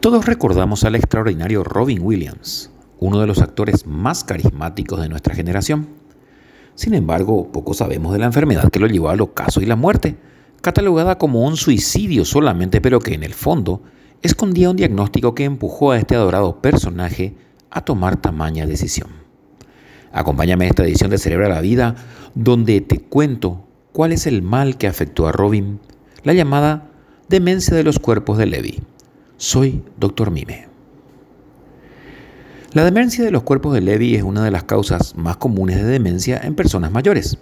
Todos recordamos al extraordinario Robin Williams, uno de los actores más carismáticos de nuestra generación. Sin embargo, poco sabemos de la enfermedad que lo llevó al ocaso y la muerte, catalogada como un suicidio solamente, pero que en el fondo escondía un diagnóstico que empujó a este adorado personaje a tomar tamaña decisión. Acompáñame a esta edición de Cerebra la Vida, donde te cuento cuál es el mal que afectó a Robin, la llamada demencia de los cuerpos de Levi. Soy Dr. Mime. La demencia de los cuerpos de Levi es una de las causas más comunes de demencia en personas mayores.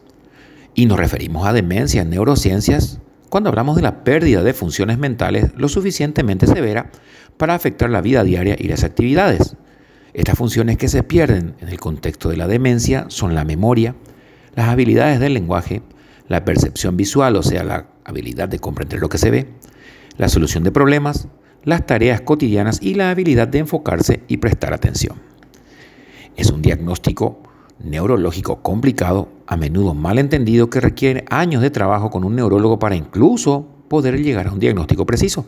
Y nos referimos a demencia en neurociencias cuando hablamos de la pérdida de funciones mentales lo suficientemente severa para afectar la vida diaria y las actividades. Estas funciones que se pierden en el contexto de la demencia son la memoria, las habilidades del lenguaje, la percepción visual, o sea, la habilidad de comprender lo que se ve, la solución de problemas, las tareas cotidianas y la habilidad de enfocarse y prestar atención. Es un diagnóstico neurológico complicado, a menudo mal entendido, que requiere años de trabajo con un neurólogo para incluso poder llegar a un diagnóstico preciso.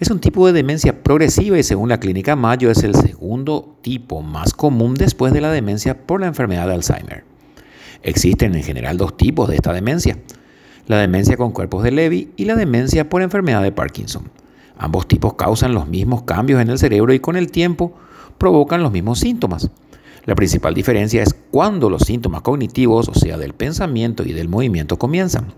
Es un tipo de demencia progresiva y según la clínica Mayo es el segundo tipo más común después de la demencia por la enfermedad de Alzheimer. Existen en general dos tipos de esta demencia, la demencia con cuerpos de Levy y la demencia por enfermedad de Parkinson. Ambos tipos causan los mismos cambios en el cerebro y con el tiempo provocan los mismos síntomas. La principal diferencia es cuando los síntomas cognitivos, o sea, del pensamiento y del movimiento, comienzan.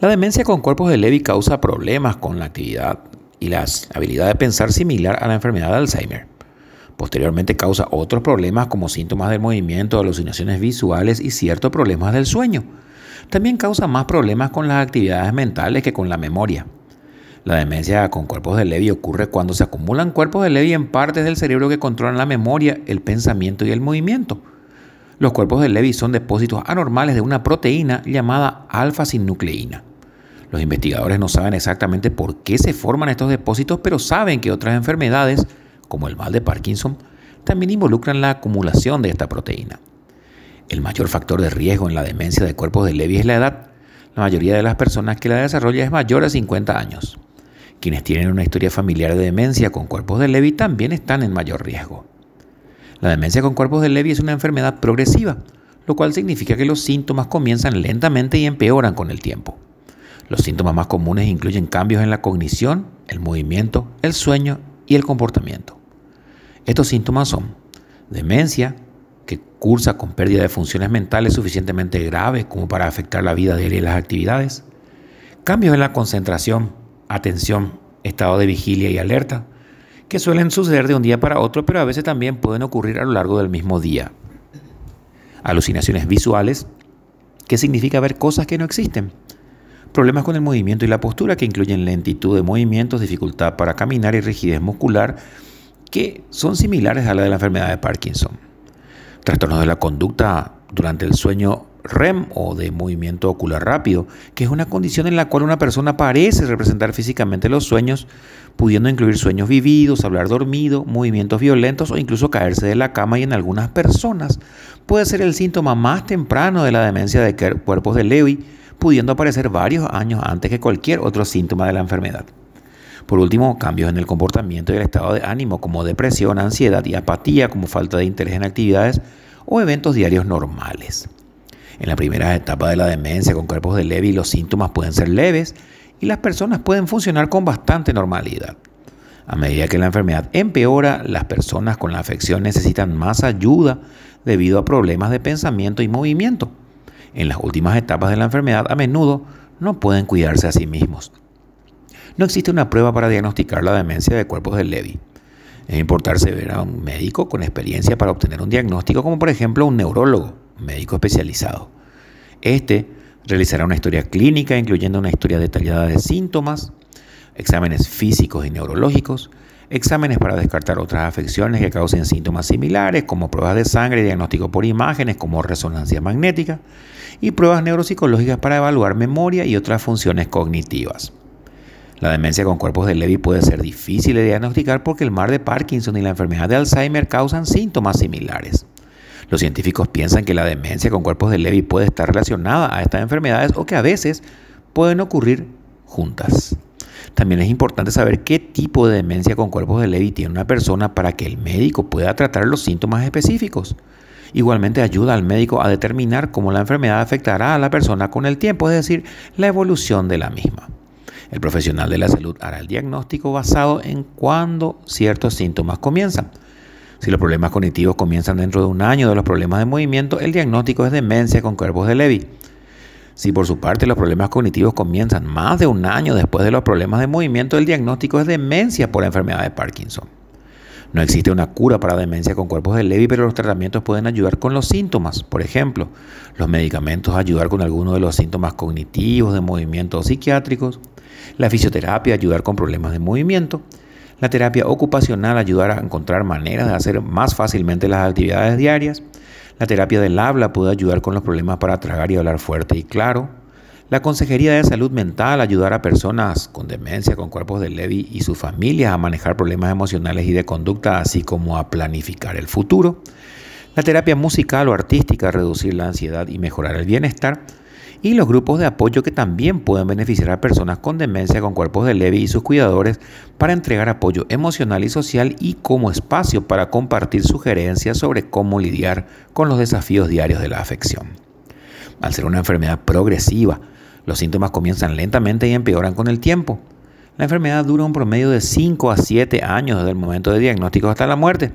La demencia con cuerpos de Levy causa problemas con la actividad y la habilidad de pensar similar a la enfermedad de Alzheimer. Posteriormente causa otros problemas como síntomas del movimiento, alucinaciones visuales y ciertos problemas del sueño. También causa más problemas con las actividades mentales que con la memoria. La demencia con cuerpos de Levy ocurre cuando se acumulan cuerpos de Levy en partes del cerebro que controlan la memoria, el pensamiento y el movimiento. Los cuerpos de Levy son depósitos anormales de una proteína llamada alfa-sinucleína. Los investigadores no saben exactamente por qué se forman estos depósitos, pero saben que otras enfermedades, como el mal de Parkinson, también involucran la acumulación de esta proteína. El mayor factor de riesgo en la demencia de cuerpos de Levy es la edad. La mayoría de las personas que la desarrollan es mayor a 50 años. Quienes tienen una historia familiar de demencia con cuerpos de Levy también están en mayor riesgo. La demencia con cuerpos de Levy es una enfermedad progresiva, lo cual significa que los síntomas comienzan lentamente y empeoran con el tiempo. Los síntomas más comunes incluyen cambios en la cognición, el movimiento, el sueño y el comportamiento. Estos síntomas son demencia, que cursa con pérdida de funciones mentales suficientemente graves como para afectar la vida diaria y las actividades, cambios en la concentración, atención, estado de vigilia y alerta, que suelen suceder de un día para otro, pero a veces también pueden ocurrir a lo largo del mismo día. Alucinaciones visuales, que significa ver cosas que no existen. Problemas con el movimiento y la postura, que incluyen lentitud de movimientos, dificultad para caminar y rigidez muscular, que son similares a la de la enfermedad de Parkinson. Trastornos de la conducta durante el sueño REM o de movimiento ocular rápido, que es una condición en la cual una persona parece representar físicamente los sueños, pudiendo incluir sueños vividos, hablar dormido, movimientos violentos o incluso caerse de la cama y en algunas personas puede ser el síntoma más temprano de la demencia de cuerpos de Lewy, pudiendo aparecer varios años antes que cualquier otro síntoma de la enfermedad. Por último, cambios en el comportamiento y el estado de ánimo como depresión, ansiedad y apatía como falta de interés en actividades o eventos diarios normales. En la primera etapa de la demencia con cuerpos de Levy los síntomas pueden ser leves y las personas pueden funcionar con bastante normalidad. A medida que la enfermedad empeora, las personas con la afección necesitan más ayuda debido a problemas de pensamiento y movimiento. En las últimas etapas de la enfermedad a menudo no pueden cuidarse a sí mismos. No existe una prueba para diagnosticar la demencia de cuerpos de Levy. Es importante ver a un médico con experiencia para obtener un diagnóstico, como por ejemplo un neurólogo médico especializado. Este realizará una historia clínica incluyendo una historia detallada de síntomas, exámenes físicos y neurológicos, exámenes para descartar otras afecciones que causen síntomas similares, como pruebas de sangre diagnóstico por imágenes, como resonancia magnética, y pruebas neuropsicológicas para evaluar memoria y otras funciones cognitivas. La demencia con cuerpos de Levy puede ser difícil de diagnosticar porque el mar de Parkinson y la enfermedad de Alzheimer causan síntomas similares. Los científicos piensan que la demencia con cuerpos de Levy puede estar relacionada a estas enfermedades o que a veces pueden ocurrir juntas. También es importante saber qué tipo de demencia con cuerpos de Levy tiene una persona para que el médico pueda tratar los síntomas específicos. Igualmente ayuda al médico a determinar cómo la enfermedad afectará a la persona con el tiempo, es decir, la evolución de la misma. El profesional de la salud hará el diagnóstico basado en cuándo ciertos síntomas comienzan. Si los problemas cognitivos comienzan dentro de un año de los problemas de movimiento, el diagnóstico es demencia con cuerpos de Levy. Si por su parte los problemas cognitivos comienzan más de un año después de los problemas de movimiento, el diagnóstico es demencia por enfermedad de Parkinson. No existe una cura para demencia con cuerpos de Levy, pero los tratamientos pueden ayudar con los síntomas. Por ejemplo, los medicamentos ayudar con algunos de los síntomas cognitivos, de movimiento psiquiátricos. La fisioterapia ayudar con problemas de movimiento. La terapia ocupacional ayudar a encontrar maneras de hacer más fácilmente las actividades diarias. La terapia del habla puede ayudar con los problemas para tragar y hablar fuerte y claro. La Consejería de Salud Mental ayudar a personas con demencia, con cuerpos de Levy y sus familias a manejar problemas emocionales y de conducta, así como a planificar el futuro. La terapia musical o artística reducir la ansiedad y mejorar el bienestar. Y los grupos de apoyo que también pueden beneficiar a personas con demencia, con cuerpos de Levy y sus cuidadores para entregar apoyo emocional y social y como espacio para compartir sugerencias sobre cómo lidiar con los desafíos diarios de la afección. Al ser una enfermedad progresiva, los síntomas comienzan lentamente y empeoran con el tiempo. La enfermedad dura un promedio de 5 a 7 años desde el momento de diagnóstico hasta la muerte,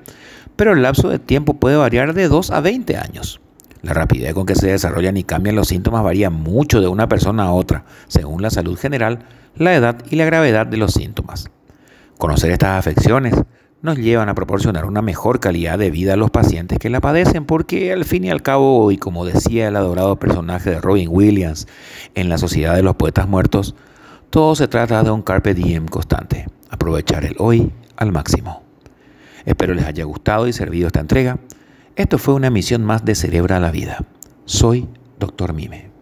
pero el lapso de tiempo puede variar de 2 a 20 años. La rapidez con que se desarrollan y cambian los síntomas varía mucho de una persona a otra, según la salud general, la edad y la gravedad de los síntomas. Conocer estas afecciones nos llevan a proporcionar una mejor calidad de vida a los pacientes que la padecen, porque al fin y al cabo, y como decía el adorado personaje de Robin Williams en La Sociedad de los Poetas Muertos, todo se trata de un carpe diem constante, aprovechar el hoy al máximo. Espero les haya gustado y servido esta entrega. Esto fue una emisión más de Cerebra a la Vida. Soy Dr. Mime.